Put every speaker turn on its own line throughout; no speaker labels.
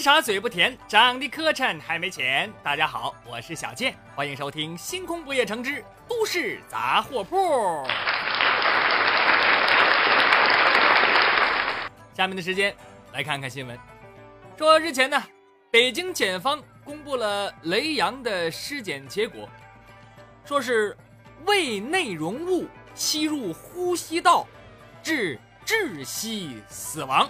傻嘴不甜，长得磕碜还没钱。大家好，我是小健，欢迎收听《星空不夜城之都市杂货铺》。下面的时间来看看新闻。说日前呢，北京检方公布了雷洋的尸检结果，说是胃内容物吸入呼吸道，致窒息死亡。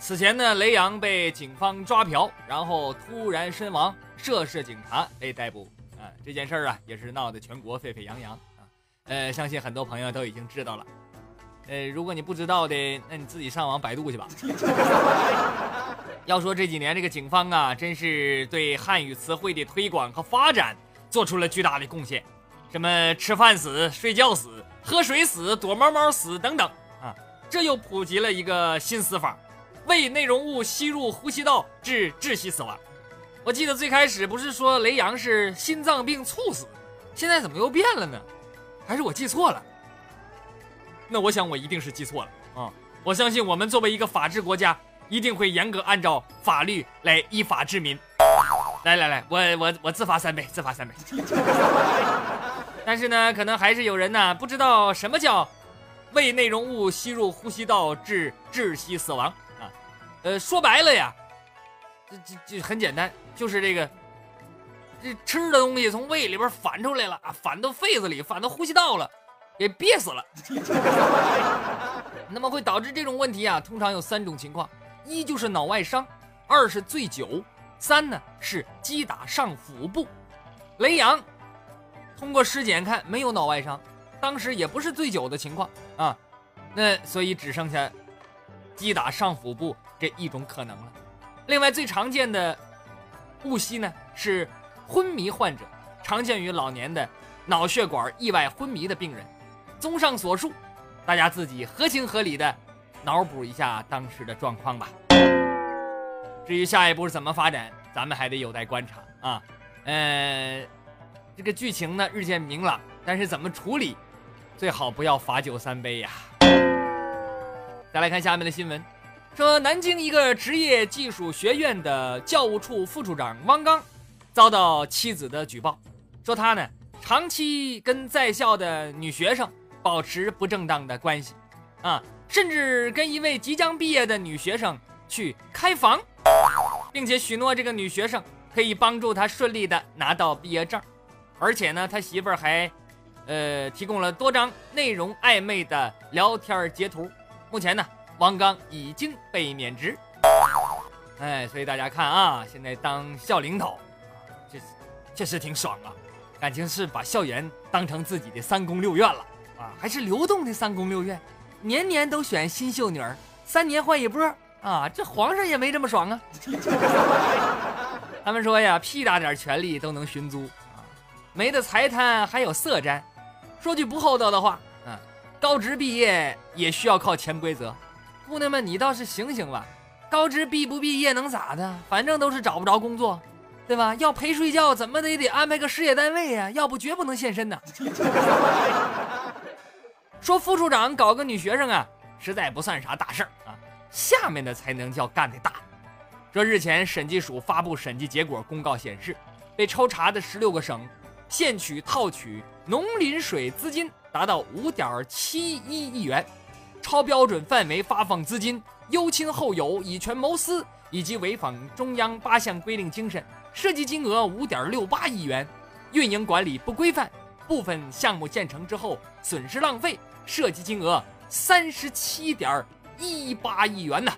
此前呢，雷洋被警方抓嫖，然后突然身亡，涉事警察被逮捕。啊，这件事儿啊，也是闹得全国沸沸扬扬啊。呃，相信很多朋友都已经知道了。呃，如果你不知道的，那你自己上网百度去吧。要说这几年这个警方啊，真是对汉语词汇的推广和发展做出了巨大的贡献。什么吃饭死、睡觉死、喝水死、躲猫猫死等等啊，这又普及了一个新死法。胃内容物吸入呼吸道致窒息死亡。我记得最开始不是说雷洋是心脏病猝死，现在怎么又变了呢？还是我记错了？那我想我一定是记错了啊！我相信我们作为一个法治国家，一定会严格按照法律来依法治民。来来来，我我我自罚三杯，自罚三杯。但是呢，可能还是有人呢不知道什么叫胃内容物吸入呼吸道致窒息死亡。呃，说白了呀，这这这很简单，就是这个，这吃的东西从胃里边反出来了啊，反到肺子里，反到呼吸道了，给憋死了。那么会导致这种问题啊，通常有三种情况：一就是脑外伤，二是醉酒，三呢是击打上腹部。雷阳通过尸检看没有脑外伤，当时也不是醉酒的情况啊，那所以只剩下击打上腹部。这一种可能了。另外，最常见的误吸呢是昏迷患者，常见于老年的脑血管意外昏迷的病人。综上所述，大家自己合情合理的脑补一下当时的状况吧。至于下一步是怎么发展，咱们还得有待观察啊。呃，这个剧情呢日渐明朗，但是怎么处理，最好不要罚酒三杯呀。再来看下面的新闻。说南京一个职业技术学院的教务处副处长汪刚，遭到妻子的举报，说他呢长期跟在校的女学生保持不正当的关系，啊，甚至跟一位即将毕业的女学生去开房，并且许诺这个女学生可以帮助他顺利的拿到毕业证，而且呢，他媳妇儿还，呃，提供了多张内容暧昧的聊天截图，目前呢。王刚已经被免职，哎，所以大家看啊，现在当校领导，这确实挺爽啊，感情是把校园当成自己的三宫六院了啊，还是流动的三宫六院，年年都选新秀女儿，三年换一波啊，这皇上也没这么爽啊。他们说呀，屁大点权力都能寻租啊，没的财贪还有色沾，说句不厚道的话，嗯，高职毕业也需要靠潜规则。姑娘们，你倒是醒醒吧！高职毕不毕业能咋的？反正都是找不着工作，对吧？要陪睡觉，怎么的也得安排个事业单位呀，要不绝不能现身呐。说副处长搞个女学生啊，实在不算啥大事儿啊。下面的才能叫干的大。这日前审计署发布审计结果公告显示，被抽查的十六个省，现取套取农林水资金达到五点七一亿元。超标准范围发放资金优亲厚友、以权谋私，以及违反中央八项规定精神，涉及金额五点六八亿元；运营管理不规范，部分项目建成之后损失浪费，涉及金额三十七点一八亿元呢。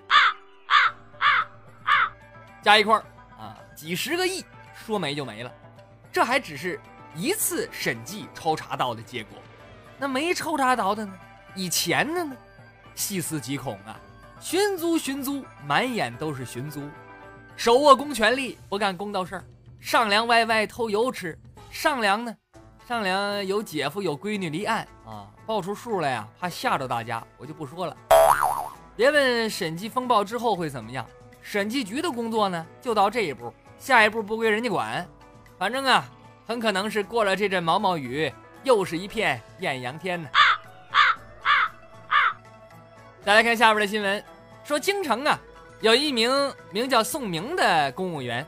加一块儿啊，几十个亿，说没就没了。这还只是一次审计抽查到的结果，那没抽查到的呢？以前的呢？细思极恐啊！寻租寻租，满眼都是寻租，手握公权力不干公道事儿，上梁歪歪偷油吃。上梁呢？上梁有姐夫有闺女离案啊，报出数来呀，怕吓着大家，我就不说了。别问审计风暴之后会怎么样，审计局的工作呢，就到这一步，下一步不归人家管。反正啊，很可能是过了这阵毛毛雨，又是一片艳阳天呢。再来看下边的新闻，说京城啊，有一名名叫宋明的公务员，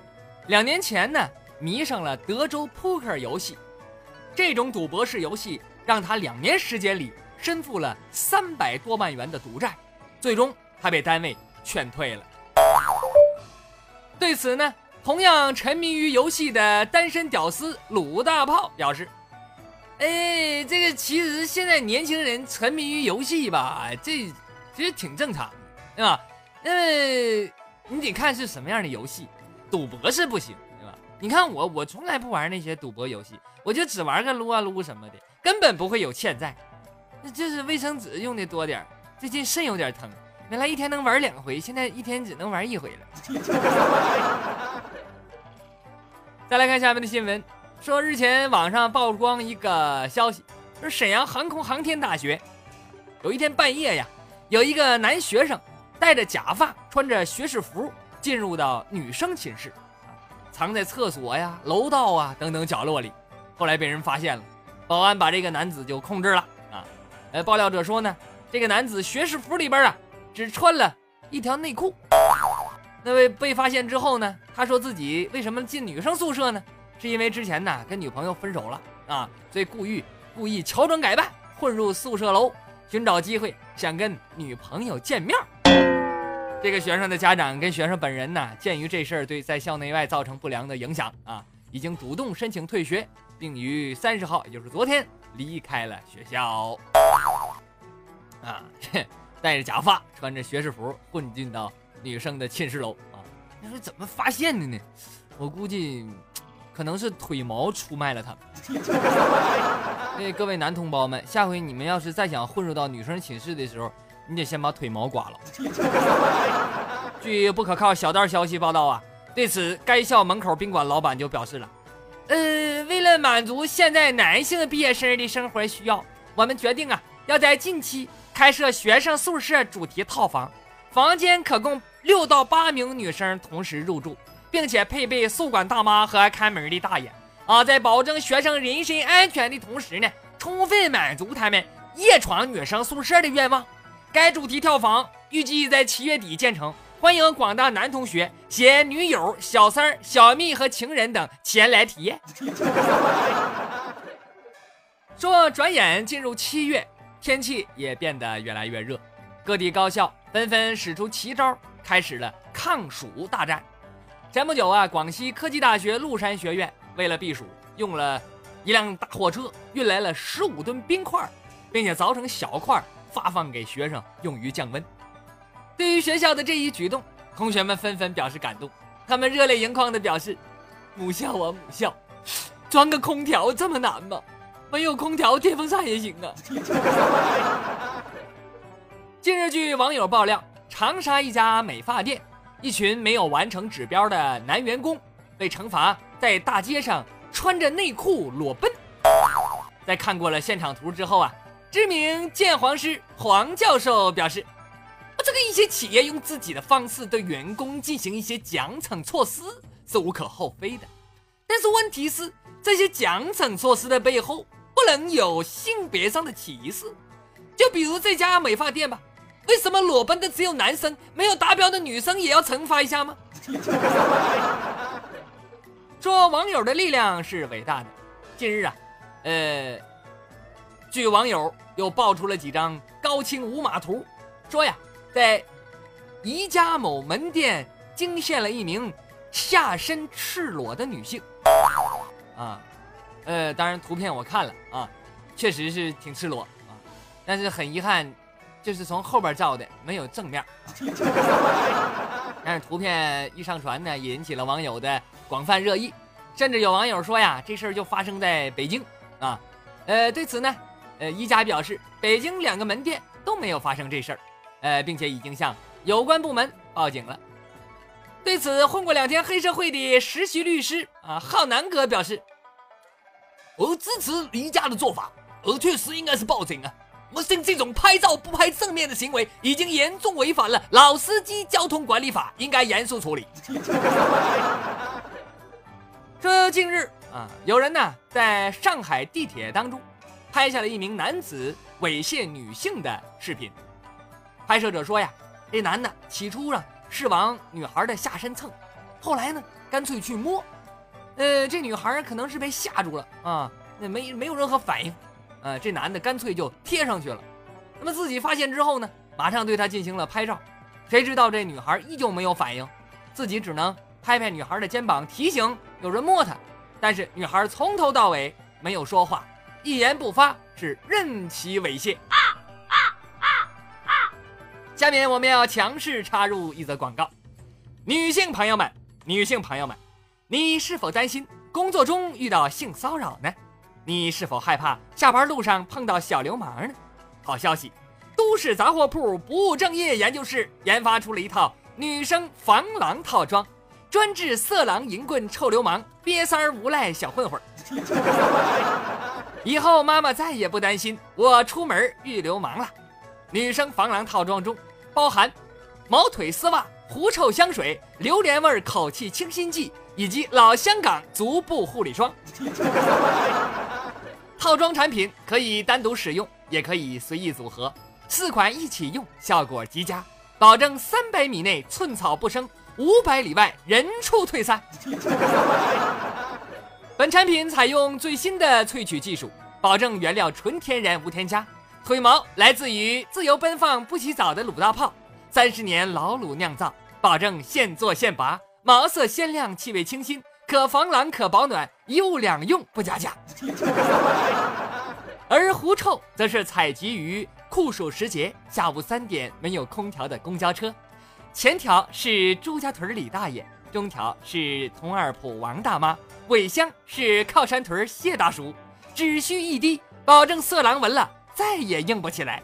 两年前呢迷上了德州扑克游戏，这种赌博式游戏让他两年时间里身负了三百多万元的赌债，最终他被单位劝退了。对此呢，同样沉迷于游戏的单身屌丝鲁大炮表示：“哎，这个其实现在年轻人沉迷于游戏吧，这其实挺正常的，对吧？”因为，你得看是什么样的游戏，赌博是不行，对吧？你看我，我从来不玩那些赌博游戏，我就只玩个撸啊撸什么的，根本不会有欠债。那就是卫生纸用的多点最近肾有点疼，原来一天能玩两回，现在一天只能玩一回了。再来看下面的新闻，说日前网上曝光一个消息，说沈阳航空航天大学有一天半夜呀，有一个男学生。戴着假发，穿着学士服进入到女生寝室，藏在厕所呀、楼道啊等等角落里。后来被人发现了，保安把这个男子就控制了啊。呃，爆料者说呢，这个男子学士服里边啊只穿了一条内裤。那位被发现之后呢，他说自己为什么进女生宿舍呢？是因为之前呢跟女朋友分手了啊，所以故意故意乔装改扮混入宿舍楼，寻找机会想跟女朋友见面。这个学生的家长跟学生本人呢，鉴于这事儿对在校内外造成不良的影响啊，已经主动申请退学，并于三十号，也就是昨天离开了学校。啊，戴着假发，穿着学士服混进到女生的寝室楼啊！你说怎么发现的呢？我估计可能是腿毛出卖了他们。那 各位男同胞们，下回你们要是再想混入到女生寝室的时候，你得先把腿毛刮了。据不可靠小道消息报道啊，对此该校门口宾馆老板就表示了：“呃，为了满足现在男性毕业生的生活需要，我们决定啊，要在近期开设学生宿舍主题套房，房间可供六到八名女生同时入住，并且配备宿管大妈和看门的大爷啊，在保证学生人身安全的同时呢，充分满足他们夜闯女生宿舍的愿望。”该主题跳房预计在七月底建成，欢迎广大男同学携女友、小三、小蜜和情人等前来体验。说转眼进入七月，天气也变得越来越热，各地高校纷纷使出奇招，开始了抗暑大战。前不久啊，广西科技大学麓山学院为了避暑，用了一辆大货车运来了十五吨冰块，并且凿成小块。发放给学生用于降温。对于学校的这一举动，同学们纷纷表示感动。他们热泪盈眶地表示：“母校啊，母校，装个空调这么难吗？没有空调，电风扇也行啊。”近日，据网友爆料，长沙一家美发店，一群没有完成指标的男员工被惩罚在大街上穿着内裤裸奔。在看过了现场图之后啊。知名鉴黄师黄教授表示：“这个一些企业用自己的方式对员工进行一些奖惩措施是无可厚非的，但是问题是这些奖惩措施的背后不能有性别上的歧视。就比如这家美发店吧，为什么裸奔的只有男生，没有达标的女生也要惩罚一下吗？” 说网友的力量是伟大的。近日啊，呃。据网友又爆出了几张高清无码图，说呀，在宜家某门店惊现了一名下身赤裸的女性。啊，呃，当然图片我看了啊，确实是挺赤裸啊，但是很遗憾，就是从后边照的，没有正面。但是图片一上传呢，引起了网友的广泛热议，甚至有网友说呀，这事儿就发生在北京啊。呃，对此呢。呃，一家表示，北京两个门店都没有发生这事儿，呃，并且已经向有关部门报警了。对此，混过两天黑社会的实习律师啊，浩南哥表示：“我支持离家的做法，而确实应该是报警啊！我信这种拍照不拍正面的行为，已经严重违反了《老司机交通管理法》，应该严肃处理。”说近日啊，有人呢在上海地铁当中。拍下了一名男子猥亵女性的视频。拍摄者说呀，这男的起初啊是往女孩的下身蹭，后来呢，干脆去摸。呃，这女孩可能是被吓住了啊，那没没有任何反应。呃，这男的干脆就贴上去了。那么自己发现之后呢，马上对她进行了拍照。谁知道这女孩依旧没有反应，自己只能拍拍女孩的肩膀，提醒有人摸她。但是女孩从头到尾没有说话，一言不发，是任其猥亵。啊啊啊啊下面我们要强势插入一则广告，女性朋友们，女性朋友们，你是否担心工作中遇到性骚扰呢？你是否害怕下班路上碰到小流氓呢？好消息，都市杂货铺不务正业研究室研发出了一套女生防狼套装，专治色狼、淫棍、臭流氓、瘪三儿、无赖、小混混。以后妈妈再也不担心我出门遇流氓了。女生防狼套装中。包含毛腿丝袜、狐臭香水、榴莲味口气清新剂以及老香港足部护理霜。套装产品可以单独使用，也可以随意组合，四款一起用效果极佳，保证三百米内寸草不生，五百里外人畜退散。本产品采用最新的萃取技术，保证原料纯天然无添加。腿毛来自于自由奔放、不洗澡的鲁大炮，三十年老卤酿造，保证现做现拔，毛色鲜亮，气味清新，可防狼可保暖，一物两用不加价。而狐臭则是采集于酷暑时节下午三点没有空调的公交车，前条是朱家屯李大爷，中条是佟二铺王大妈，尾箱是靠山屯谢大叔，只需一滴，保证色狼闻了。再也硬不起来，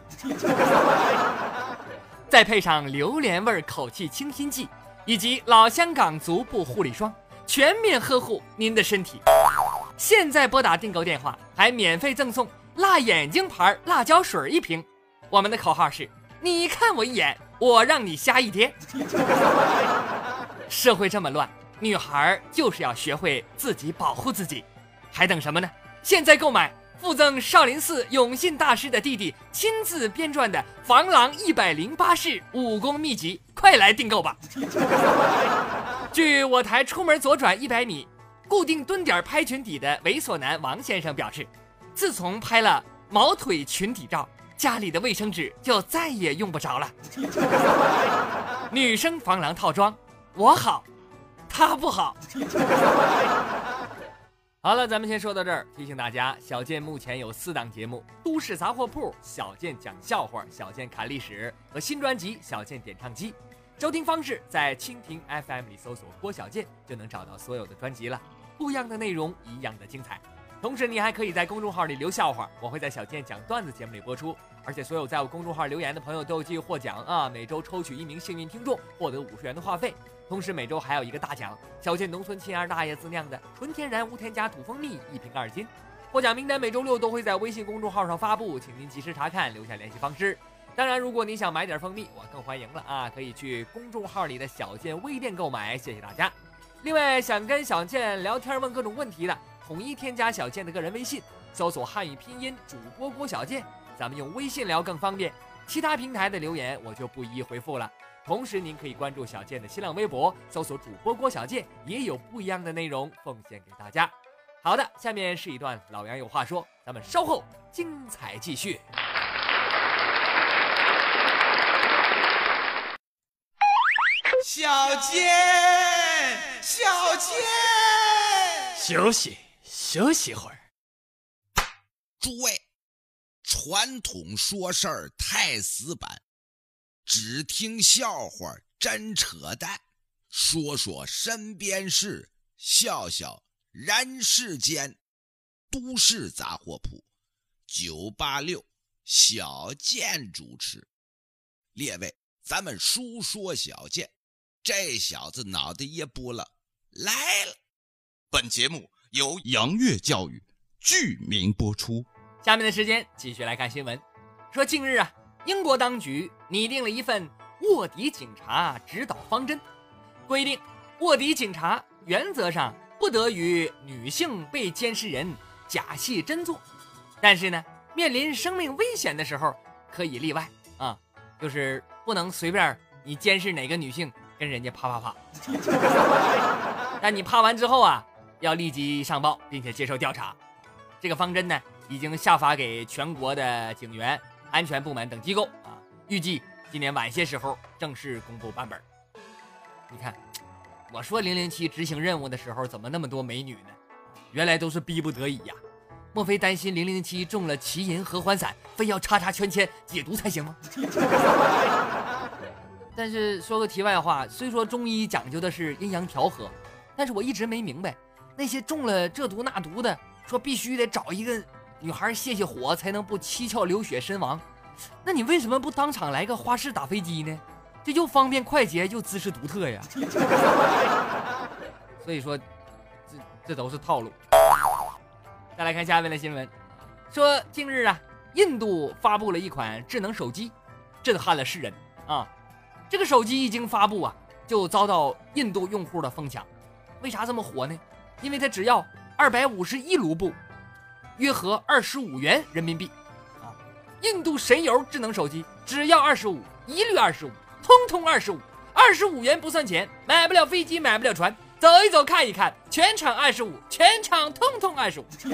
再配上榴莲味口气清新剂以及老香港足部护理霜，全面呵护您的身体。现在拨打订购电话，还免费赠送辣眼睛牌辣椒水一瓶。我们的口号是：你看我一眼，我让你瞎一天。社会这么乱，女孩就是要学会自己保护自己，还等什么呢？现在购买。附赠少林寺永信大师的弟弟亲自编撰的防狼一百零八式武功秘籍，快来订购吧！据我台出门左转一百米，固定蹲点拍裙底的猥琐男王先生表示，自从拍了毛腿裙底照，家里的卫生纸就再也用不着了。女生防狼套装，我好，他不好。好了，咱们先说到这儿。提醒大家，小健目前有四档节目：都市杂货铺、小健讲笑话、小健侃历史和新专辑《小健点唱机》。收听方式在蜻蜓 FM 里搜索“郭小健”就能找到所有的专辑了。不一样的内容，一样的精彩。同时，你还可以在公众号里留笑话，我会在小健讲段子节目里播出。而且，所有在我公众号留言的朋友都有机会获奖啊！每周抽取一名幸运听众，获得五十元的话费。同时每周还有一个大奖，小健农村亲二大爷自酿的纯天然无添加土蜂蜜一瓶二斤。获奖名单每周六都会在微信公众号上发布，请您及时查看，留下联系方式。当然，如果你想买点蜂蜜，我更欢迎了啊，可以去公众号里的小健微店购买。谢谢大家。另外，想跟小健聊天问各种问题的，统一添加小健的个人微信，搜索汉语拼音主播郭小健，咱们用微信聊更方便。其他平台的留言我就不一一回复了。同时，您可以关注小健的新浪微博，搜索主播郭小健，也有不一样的内容奉献给大家。好的，下面是一段老杨有话说，咱们稍后精彩继续。
小健，小健，
休息休息会儿。
诸位，传统说事儿太死板。只听笑话，真扯淡。说说身边事，笑笑人世间。都市杂货铺，九八六小健主持。列位，咱们书说小健，这小子脑袋也不了，来了。
本节目由杨岳教育剧名播出。
下面的时间继续来看新闻。说近日啊。英国当局拟定了一份卧底警察指导方针，规定卧底警察原则上不得与女性被监视人假戏真做，但是呢，面临生命危险的时候可以例外啊，就是不能随便你监视哪个女性跟人家啪啪啪。但你啪完之后啊，要立即上报，并且接受调查。这个方针呢，已经下发给全国的警员、安全部门等机构啊，预计今年晚些时候正式公布版本。你看，我说零零七执行任务的时候怎么那么多美女呢？原来都是逼不得已呀。莫非担心零零七中了奇银合欢散，非要叉叉圈签解毒才行吗？但是说个题外话，虽说中医讲究的是阴阳调和，但是我一直没明白，那些中了这毒那毒的，说必须得找一个女孩泄泄火才能不七窍流血身亡，那你为什么不当场来个花式打飞机呢？这又方便快捷又姿势独特呀。所以说，这这都是套路。再来看下面的新闻，说近日啊，印度发布了一款智能手机，震撼了世人啊。这个手机一经发布啊，就遭到印度用户的疯抢。为啥这么火呢？因为它只要二百五十一卢布，约合二十五元人民币啊。印度神游智能手机只要二十五，一律二十五，通通二十五，二十五元不算钱，买不了飞机，买不了船。走一走，看一看，全场二十五，全场通通二十五。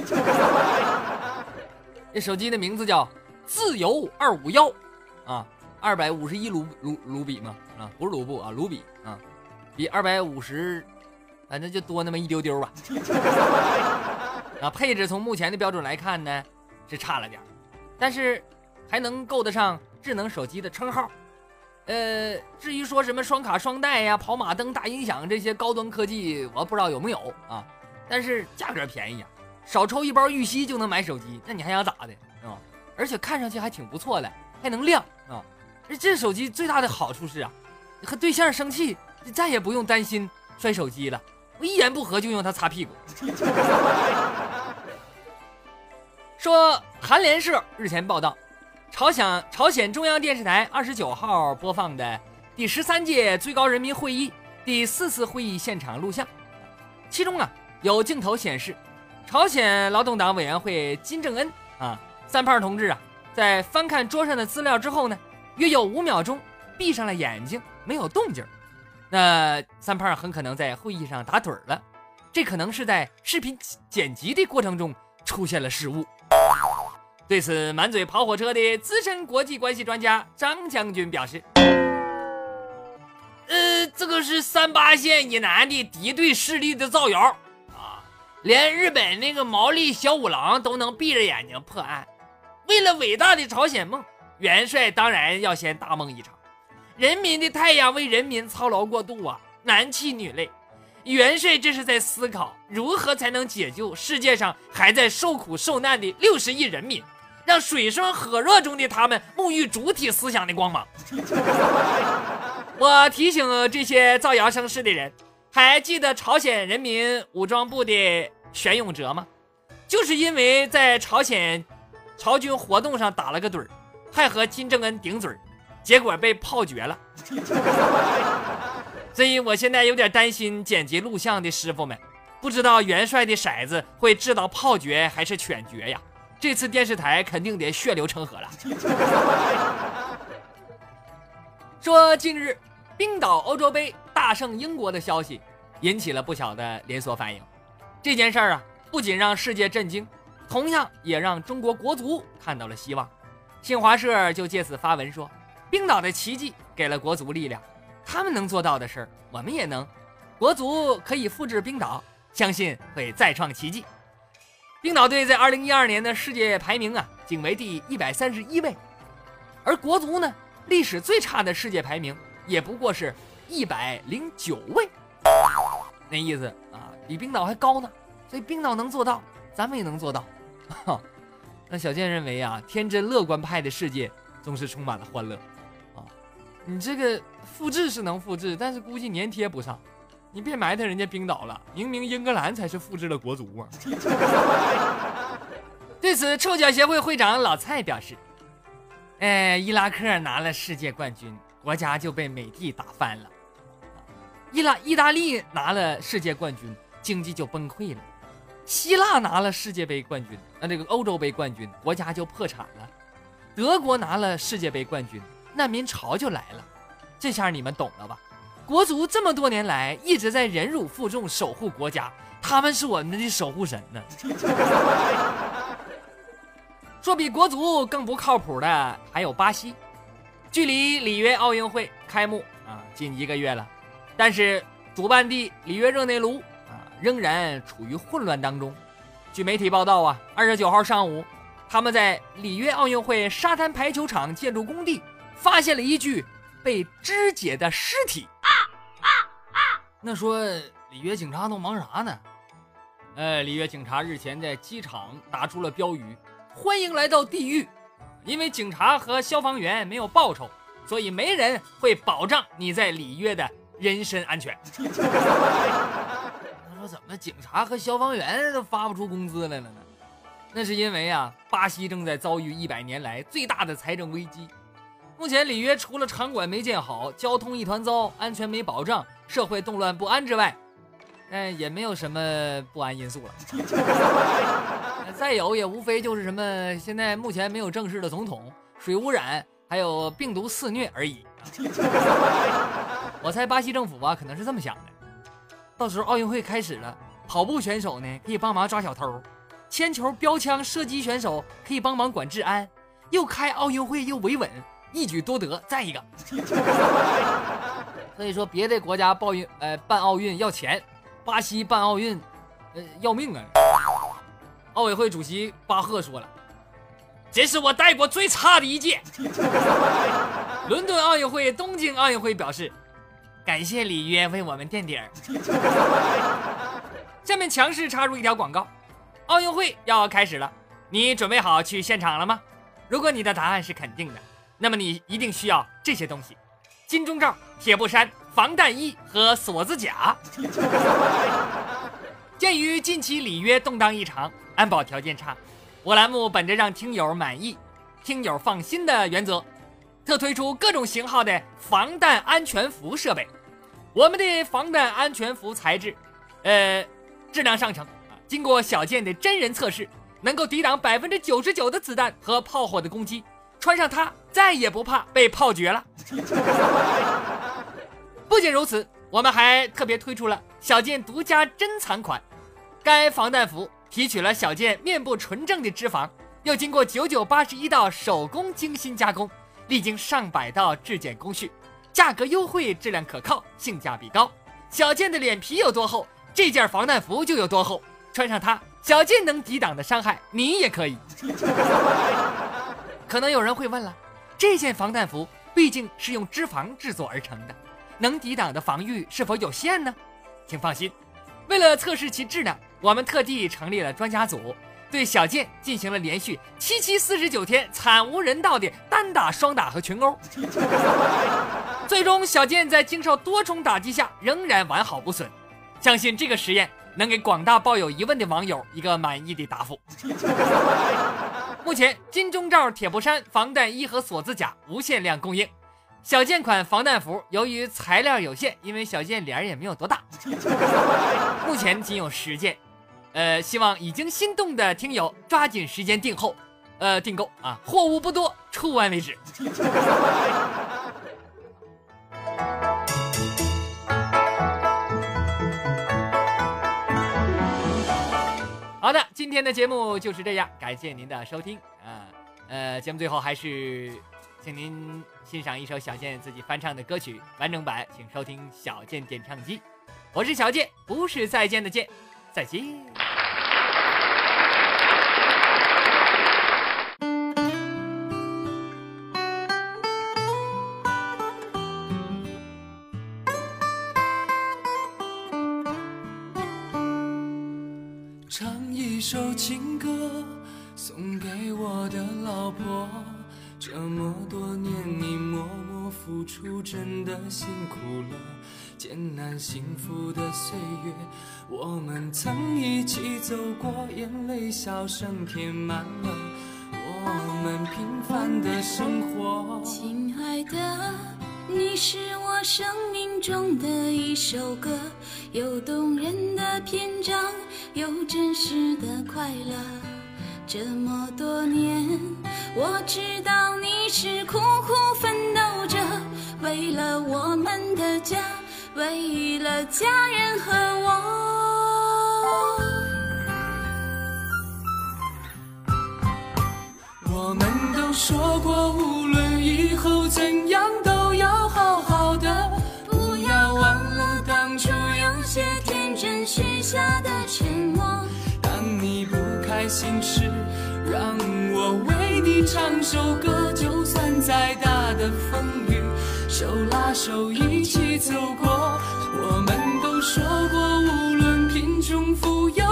这手机的名字叫自由二五幺，啊，二百五十一卢卢卢比嘛，啊，不是卢布啊，卢比啊，比二百五十，反正就多那么一丢丢吧。啊，配置从目前的标准来看呢，是差了点但是还能够得上智能手机的称号。呃，至于说什么双卡双待呀、跑马灯、大音响这些高端科技，我不知道有没有啊。但是价格便宜啊，少抽一包玉溪就能买手机，那你还想咋的啊？而且看上去还挺不错的，还能亮啊。这手机最大的好处是啊，和对象生气，你再也不用担心摔手机了，我一言不合就用它擦屁股。说韩联社日前报道。朝鲜朝鲜中央电视台二十九号播放的第十三届最高人民会议第四次会议现场录像，其中啊有镜头显示，朝鲜劳动党委员会金正恩啊三胖同志啊在翻看桌上的资料之后呢，约有五秒钟闭上了眼睛，没有动静。那三胖很可能在会议上打盹了，这可能是在视频剪辑的过程中出现了失误。对此，满嘴跑火车的资深国际关系专家张将军表示：“呃，这个是三八线以南的敌对势力的造谣啊！连日本那个毛利小五郎都能闭着眼睛破案。为了伟大的朝鲜梦，元帅当然要先大梦一场。人民的太阳为人民操劳过度啊，男气女累。元帅这是在思考如何才能解救世界上还在受苦受难的六十亿人民。”让水深火热中的他们沐浴主体思想的光芒。我提醒这些造谣生事的人，还记得朝鲜人民武装部的玄永哲吗？就是因为在朝鲜朝军活动上打了个盹儿，还和金正恩顶嘴儿，结果被炮决了。所以我现在有点担心剪辑录像的师傅们，不知道元帅的骰子会掷到炮决还是犬决呀？这次电视台肯定得血流成河了。说近日冰岛欧洲杯大胜英国的消息，引起了不小的连锁反应。这件事儿啊，不仅让世界震惊，同样也让中国国足看到了希望。新华社就借此发文说：“冰岛的奇迹给了国足力量，他们能做到的事儿，我们也能。国足可以复制冰岛，相信会再创奇迹。”冰岛队在二零一二年的世界排名啊，仅为第一百三十一位，而国足呢，历史最差的世界排名也不过是一百零九位，那意思啊，比冰岛还高呢。所以冰岛能做到，咱们也能做到。那小健认为啊，天真乐观派的世界总是充满了欢乐啊。你这个复制是能复制，但是估计粘贴不上。你别埋汰人家冰岛了，明明英格兰才是复制了国足啊！对此，臭脚协会会长老蔡表示：“哎，伊拉克拿了世界冠军，国家就被美帝打翻了；伊拉意大利拿了世界冠军，经济就崩溃了；希腊拿了世界杯冠军，那这个欧洲杯冠军，国家就破产了；德国拿了世界杯冠军，难民潮就来了。这下你们懂了吧？”国足这么多年来一直在忍辱负重守护国家，他们是我们的守护神呢。说比国足更不靠谱的还有巴西，距离里约奥运会开幕啊近一个月了，但是主办地里约热内卢啊仍然处于混乱当中。据媒体报道啊，二十九号上午，他们在里约奥运会沙滩排球场建筑工地发现了一具被肢解的尸体。那说里约警察都忙啥呢？呃，里约警察日前在机场打出了标语。欢迎来到地狱，因为警察和消防员没有报酬，所以没人会保障你在里约的人身安全。他说：“怎么警察和消防员都发不出工资来了呢？”那是因为啊，巴西正在遭遇一百年来最大的财政危机。目前里约除了场馆没建好、交通一团糟、安全没保障、社会动乱不安之外，嗯，也没有什么不安因素了。再有也无非就是什么，现在目前没有正式的总统，水污染，还有病毒肆虐而已。我猜巴西政府吧，可能是这么想的：到时候奥运会开始了，跑步选手呢可以帮忙抓小偷，铅球、标枪、射击选手可以帮忙管治安，又开奥运会又维稳，一举多得。再一个，所以说别的国家报运呃办奥运要钱，巴西办奥运，呃要命啊！奥委会主席巴赫说了：“这是我带过最差的一届。”伦敦奥运会、东京奥运会表示：“感谢里约为我们垫底儿。”下面强势插入一条广告：奥运会要开始了，你准备好去现场了吗？如果你的答案是肯定的，那么你一定需要这些东西：金钟罩、铁布衫、防弹衣和锁子甲。鉴于近期里约动荡异常。安保条件差，我栏目本着让听友满意、听友放心的原则，特推出各种型号的防弹安全服设备。我们的防弹安全服材质，呃，质量上乘啊，经过小健的真人测试，能够抵挡百分之九十九的子弹和炮火的攻击。穿上它，再也不怕被泡绝了。不仅如此，我们还特别推出了小健独家珍藏款，该防弹服。提取了小健面部纯正的脂肪，又经过九九八十一道手工精心加工，历经上百道质检工序，价格优惠，质量可靠，性价比高。小健的脸皮有多厚，这件防弹服就有多厚。穿上它，小健能抵挡的伤害，你也可以。可能有人会问了，这件防弹服毕竟是用脂肪制作而成的，能抵挡的防御是否有限呢？请放心，为了测试其质量。我们特地成立了专家组，对小健进行了连续七七四十九天惨无人道的单打、双打和群殴。最终，小健在经受多重打击下仍然完好无损。相信这个实验能给广大抱有疑问的网友一个满意的答复。目前，金钟罩、铁布衫、防弹衣和锁子甲无限量供应。小件款防弹服由于材料有限，因为小件脸也没有多大，目前仅有十件。呃，希望已经心动的听友抓紧时间订后，呃，订购啊，货物不多，出完为止。好的，今天的节目就是这样，感谢您的收听啊。呃，节目最后还是请您欣赏一首小健自己翻唱的歌曲完整版，请收听小健点唱机。我是小健，不是再见的见，再见。
唱一首情歌送给我的老婆，这么多年你默默付出，真的辛苦了。艰难幸福的岁月，我们曾一起走过，眼泪笑声填满了我们平凡的生活。
亲爱的，你是我生命中的一首歌，有动人的篇章。有真实的快乐，这么多年，我知道你是苦苦奋斗着，为了我们的家，为了家人和我。
我们都说过，无论以后怎样，心事，让我为你唱首歌，就算再大的风雨，手拉手一起走过。我们都说过，无论贫穷富有，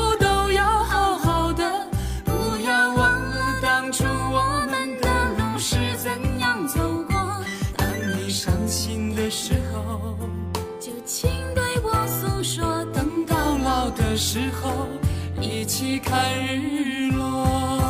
一起看日落。